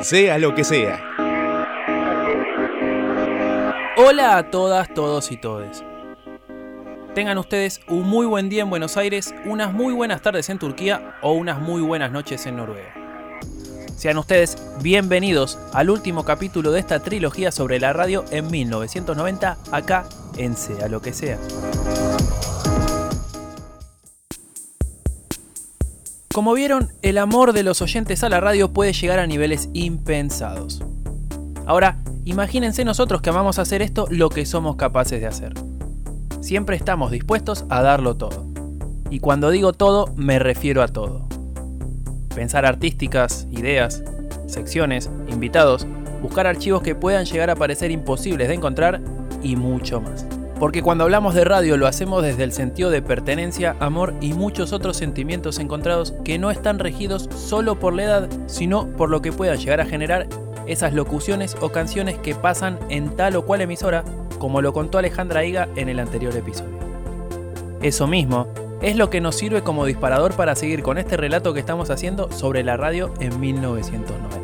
sea lo que sea. Hola a todas, todos y todes. Tengan ustedes un muy buen día en Buenos Aires, unas muy buenas tardes en Turquía o unas muy buenas noches en Noruega. Sean ustedes bienvenidos al último capítulo de esta trilogía sobre la radio en 1990, acá en Sea lo que sea. Como vieron, el amor de los oyentes a la radio puede llegar a niveles impensados. Ahora, imagínense nosotros que amamos hacer esto lo que somos capaces de hacer. Siempre estamos dispuestos a darlo todo. Y cuando digo todo, me refiero a todo. Pensar artísticas, ideas, secciones, invitados, buscar archivos que puedan llegar a parecer imposibles de encontrar y mucho más. Porque cuando hablamos de radio lo hacemos desde el sentido de pertenencia, amor y muchos otros sentimientos encontrados que no están regidos solo por la edad, sino por lo que puedan llegar a generar esas locuciones o canciones que pasan en tal o cual emisora, como lo contó Alejandra Higa en el anterior episodio. Eso mismo es lo que nos sirve como disparador para seguir con este relato que estamos haciendo sobre la radio en 1990.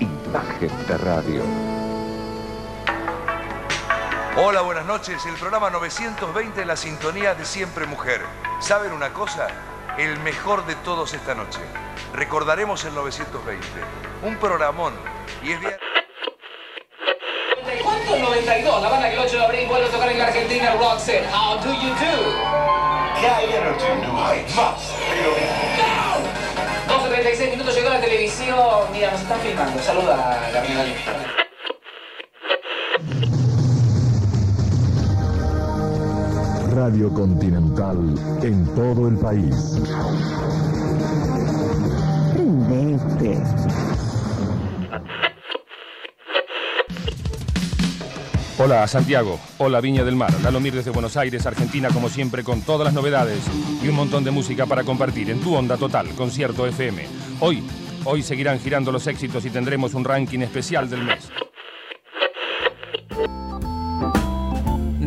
Imagen de radio. Hola, buenas noches. El programa 920 en la sintonía de Siempre Mujer. ¿Saben una cosa? El mejor de todos esta noche. Recordaremos el 920. Un programón. Y es bien... ¿Cuánto es 92? La banda que el 8 de abril vuelve a tocar en la Argentina Roxette. How do you do? ¿Qué Energy no hay más, pero 12.36 minutos llegó la televisión. Mira, nos están filmando. Saluda a Gabriela. Radio Continental en todo el país. Prendete. Hola Santiago, hola Viña del Mar, Lalomir desde Buenos Aires, Argentina como siempre con todas las novedades y un montón de música para compartir en tu onda total, concierto FM. Hoy, hoy seguirán girando los éxitos y tendremos un ranking especial del mes.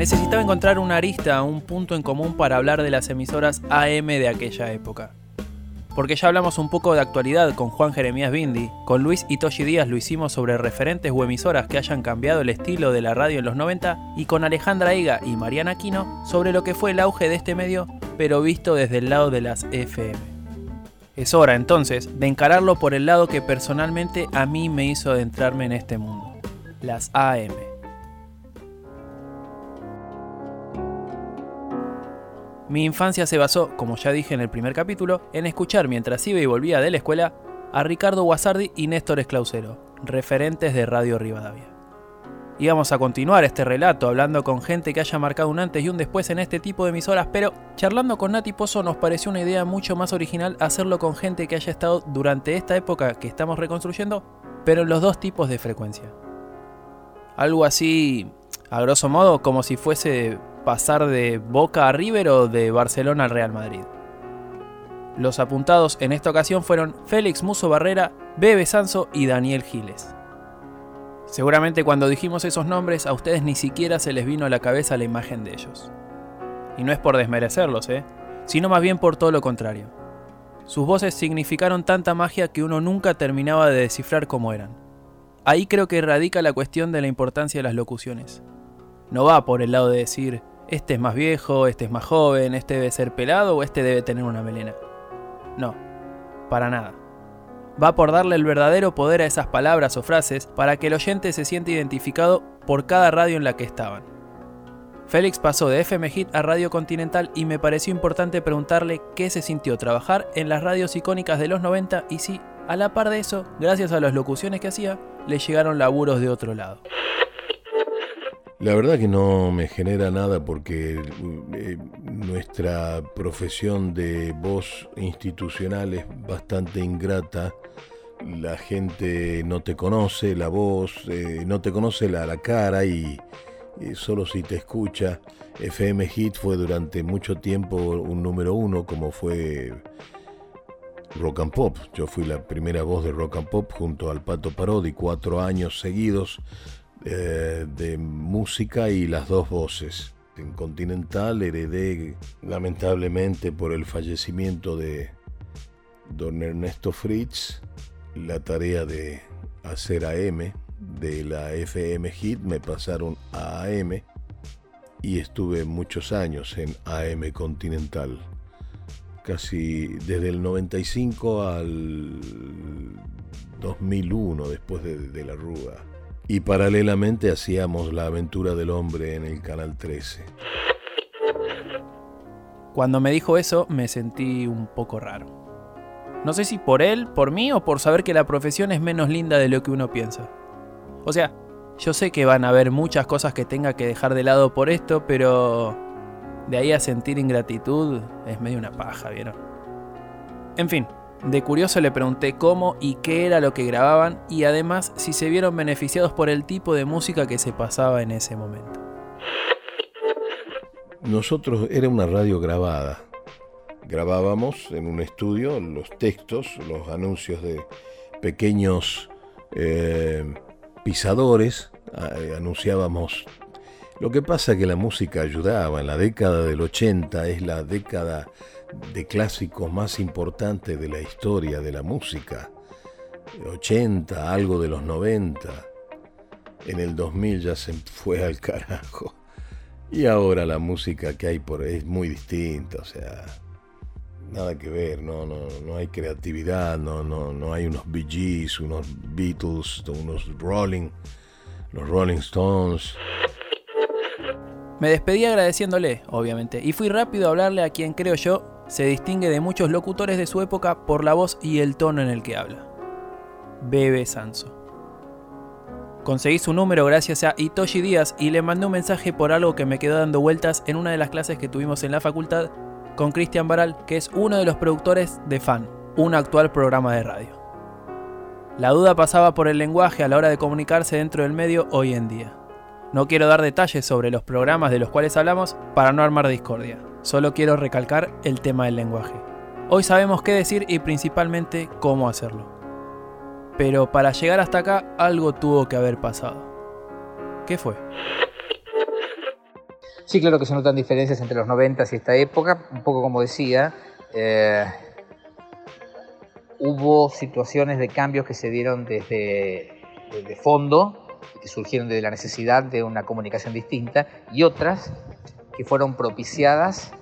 Necesitaba encontrar una arista, un punto en común para hablar de las emisoras AM de aquella época. Porque ya hablamos un poco de actualidad con Juan Jeremías Bindi, con Luis Itoshi Díaz lo hicimos sobre referentes o emisoras que hayan cambiado el estilo de la radio en los 90 y con Alejandra Higa y Mariana Aquino sobre lo que fue el auge de este medio, pero visto desde el lado de las FM. Es hora entonces de encararlo por el lado que personalmente a mí me hizo adentrarme en este mundo, las AM. Mi infancia se basó, como ya dije en el primer capítulo, en escuchar mientras iba y volvía de la escuela a Ricardo Guasardi y Néstor Esclausero, referentes de Radio Rivadavia. Íbamos a continuar este relato hablando con gente que haya marcado un antes y un después en este tipo de emisoras, pero charlando con Nati Pozo nos pareció una idea mucho más original hacerlo con gente que haya estado durante esta época que estamos reconstruyendo, pero en los dos tipos de frecuencia. Algo así, a grosso modo, como si fuese pasar de Boca a River o de Barcelona al Real Madrid. Los apuntados en esta ocasión fueron Félix Muso Barrera, Bebe Sanso y Daniel Giles. Seguramente cuando dijimos esos nombres a ustedes ni siquiera se les vino a la cabeza la imagen de ellos. Y no es por desmerecerlos, ¿eh? sino más bien por todo lo contrario. Sus voces significaron tanta magia que uno nunca terminaba de descifrar cómo eran. Ahí creo que radica la cuestión de la importancia de las locuciones. No va por el lado de decir, este es más viejo, este es más joven, este debe ser pelado o este debe tener una melena. No, para nada. Va por darle el verdadero poder a esas palabras o frases para que el oyente se sienta identificado por cada radio en la que estaban. Félix pasó de FM Hit a Radio Continental y me pareció importante preguntarle qué se sintió trabajar en las radios icónicas de los 90 y si, a la par de eso, gracias a las locuciones que hacía, le llegaron laburos de otro lado. La verdad que no me genera nada porque eh, nuestra profesión de voz institucional es bastante ingrata. La gente no te conoce la voz, eh, no te conoce la, la cara y, y solo si te escucha. FM Hit fue durante mucho tiempo un número uno como fue Rock and Pop. Yo fui la primera voz de Rock and Pop junto al Pato Parodi, cuatro años seguidos eh, de música y las dos voces. En Continental heredé, lamentablemente, por el fallecimiento de, don Ernesto Fritz la tarea de hacer AM, de la FM Hit me pasaron a AM y estuve muchos años en AM Continental, casi desde el 95 al 2001 después de, la Rúa. Y paralelamente hacíamos la aventura del hombre en el Canal 13. Cuando me dijo eso me sentí un poco raro. No sé si por él, por mí o por saber que la profesión es menos linda de lo que uno piensa. O sea, yo sé que van a haber muchas cosas que tenga que dejar de lado por esto, pero de ahí a sentir ingratitud es medio una paja, ¿vieron? En fin, de curioso le pregunté cómo y qué era lo que grababan y además si se vieron beneficiados por el tipo de música que se pasaba en ese momento. Nosotros era una radio grabada. Grabábamos en un estudio los textos, los anuncios de pequeños eh, pisadores, eh, anunciábamos. Lo que pasa es que la música ayudaba. En la década del 80 es la década de clásicos más importante de la historia de la música. 80, algo de los 90. En el 2000 ya se fue al carajo. Y ahora la música que hay por es muy distinta, o sea, nada que ver, no, no, no hay creatividad, no, no, no hay unos Bee Gees, unos Beatles, unos Rolling, los Rolling Stones. Me despedí agradeciéndole, obviamente, y fui rápido a hablarle a quien creo yo se distingue de muchos locutores de su época por la voz y el tono en el que habla. Bebe Sanso. Conseguí su número gracias a Itoshi Díaz y le mandé un mensaje por algo que me quedó dando vueltas en una de las clases que tuvimos en la facultad con Cristian Baral, que es uno de los productores de Fan, un actual programa de radio. La duda pasaba por el lenguaje a la hora de comunicarse dentro del medio hoy en día. No quiero dar detalles sobre los programas de los cuales hablamos para no armar discordia, solo quiero recalcar el tema del lenguaje. Hoy sabemos qué decir y principalmente cómo hacerlo. Pero para llegar hasta acá algo tuvo que haber pasado. ¿Qué fue? Sí, claro que se notan diferencias entre los 90 y esta época. Un poco como decía, eh, hubo situaciones de cambios que se dieron desde, desde fondo, que surgieron de la necesidad de una comunicación distinta, y otras que fueron propiciadas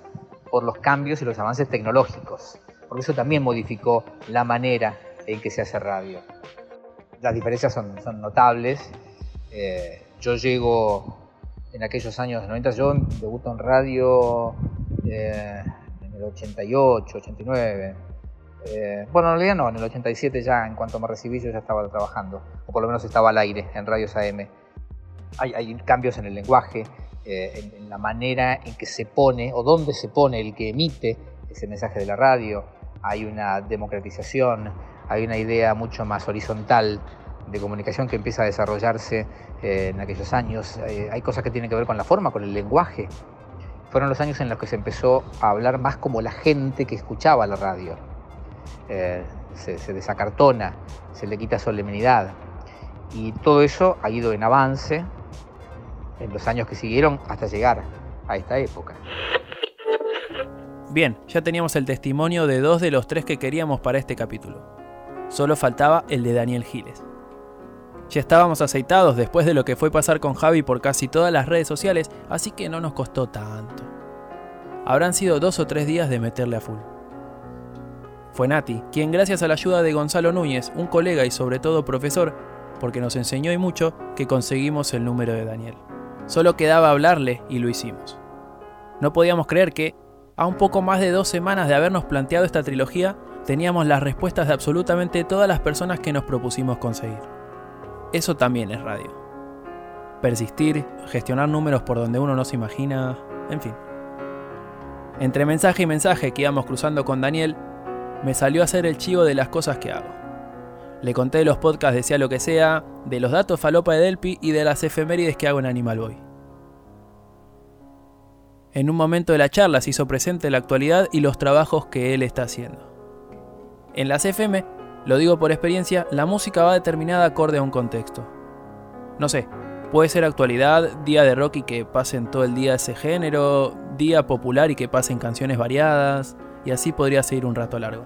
por los cambios y los avances tecnológicos, porque eso también modificó la manera en que se hace radio. Las diferencias son, son notables. Eh, yo llego en aquellos años 90, yo debuto en radio eh, en el 88, 89. Eh, bueno, en realidad no, en el 87 ya, en cuanto me recibí, yo ya estaba trabajando, o por lo menos estaba al aire en radios AM. Hay, hay cambios en el lenguaje, eh, en, en, la manera en que se pone o dónde se pone el que emite ese mensaje de la radio. Hay una democratización, hay una idea mucho más horizontal de comunicación que empieza a desarrollarse eh, en aquellos años. Eh, hay cosas que tienen que ver con la forma, con el lenguaje. Fueron los años en los que se empezó a hablar más como la gente que escuchaba la radio. Eh, se, se, desacartona, se le quita solemnidad. Y todo eso ha ido en avance en los años que siguieron hasta llegar a esta época. Bien, ya teníamos el testimonio de dos de los tres que queríamos para este capítulo. Solo faltaba el de Daniel Giles. Ya estábamos aceitados después de lo que fue pasar con Javi por casi todas las redes sociales, así que no nos costó tanto. Habrán sido dos o tres días de meterle a full. Fue Nati, quien gracias a la ayuda de Gonzalo Núñez, un colega y sobre todo profesor, porque nos enseñó y mucho, que conseguimos el número de Daniel. Solo quedaba hablarle y lo hicimos. No podíamos creer que, a un poco más de dos semanas de habernos planteado esta trilogía, teníamos las respuestas de absolutamente todas las personas que nos propusimos conseguir. Eso también es radio. Persistir, gestionar números por donde uno no se imagina, en fin. Entre mensaje y mensaje que íbamos cruzando con Daniel, me salió a hacer el chivo de las cosas que hago. Le conté de los podcasts de Sea lo que sea, de los datos falopa de Delpi y de las efemérides que hago en Animal Boy. En un momento de la charla se hizo presente la actualidad y los trabajos que él está haciendo. En las FM, lo digo por experiencia, la música va determinada acorde a un contexto. No sé, puede ser actualidad, día de rock y que pasen todo el día ese género, día popular y que pasen canciones variadas, y así podría seguir un rato largo.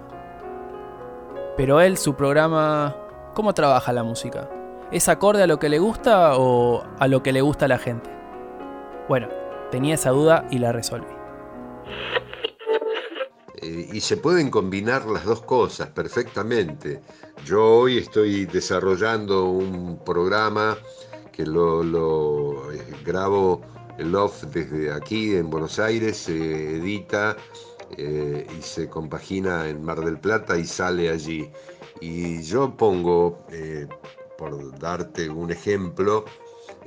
Pero él, su programa, ¿cómo trabaja la música? ¿Es acorde a lo que le gusta o a lo que le gusta a la gente? Bueno, tenía esa duda y la resolví. Eh, y se pueden combinar las dos cosas perfectamente. Yo hoy estoy desarrollando un programa que lo, eh, grabo el off desde aquí en Buenos Aires, se edita eh, y se compagina en Mar del Plata y sale allí. Y yo pongo, por darte un ejemplo,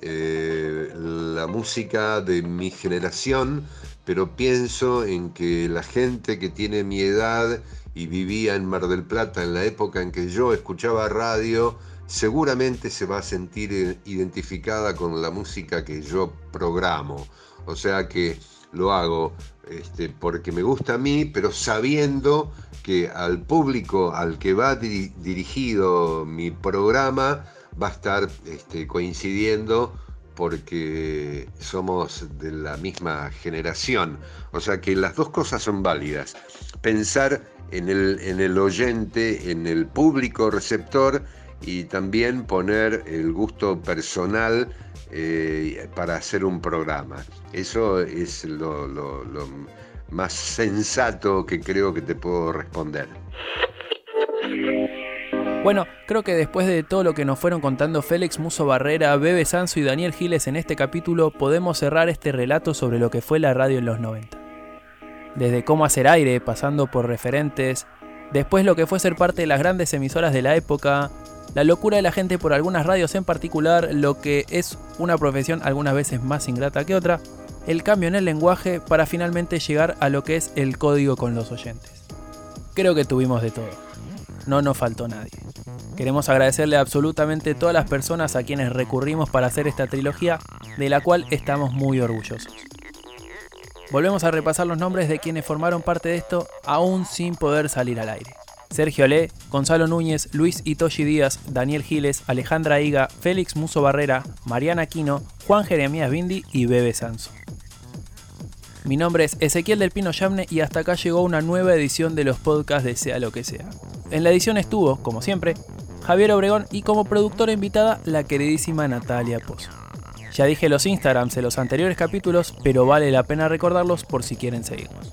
la música de mi generación pero pienso en que la gente que tiene mi edad y vivía en Mar del Plata en la época en que yo escuchaba radio, seguramente se va a sentir eh, identificada con la música que yo programo. O sea que lo hago este, porque me gusta a mí, pero sabiendo que al público al que va dirigido mi programa va a estar este, coincidiendo porque somos de la misma generación. O sea que las dos cosas son válidas. Pensar en el, en el oyente, en el público receptor y también poner el gusto personal eh, para hacer un programa. Eso es lo, lo más sensato que creo que te puedo responder. Bueno, creo que después de todo lo que nos fueron contando Félix Muso Barrera, Bebe Sanso y Daniel Giles en este capítulo, podemos cerrar este relato sobre lo que fue la radio en los 90. Desde cómo hacer aire, pasando por referentes, después lo que fue ser parte de las grandes emisoras de la época, la locura de la gente por algunas radios en particular, lo que es una profesión algunas veces más ingrata que otra, el cambio en el lenguaje para finalmente llegar a lo que es el código con los oyentes. Creo que tuvimos de todo no nos faltó nadie. Queremos agradecerle a absolutamente todas las personas a quienes recurrimos para hacer esta trilogía, de la cual estamos muy orgullosos. Volvemos a repasar los nombres de quienes formaron parte de esto, aún sin poder salir al aire. Sergio Le, Gonzalo Núñez, Luis Itoshi Díaz, Daniel Giles, Alejandra Higa, Félix Muso Barrera, Mariana Aquino, Juan Jeremías Bindi y Bebe Sanso. Mi nombre es Ezequiel del Pino Yamne y hasta acá llegó una nueva edición de los podcasts de Sea lo que sea. En la edición estuvo, como siempre, Javier Obregón y como productora invitada la queridísima Natalia Pozo. Ya dije los Instagrams de los anteriores capítulos, pero vale la pena recordarlos por si quieren seguirnos.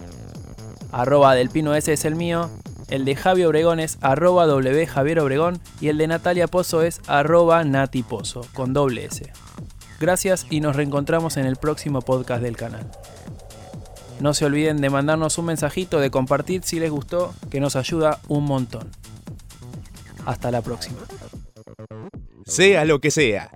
Arroba del Pino S es el mío, el de Javi Obregón es arroba W Javier Obregón y el de Natalia Pozo es arroba Nati Pozo, con doble S. Gracias y nos reencontramos en el próximo podcast del canal. No se olviden de mandarnos un mensajito, de compartir si les gustó, que nos ayuda un montón. Hasta la próxima. Sea lo que sea,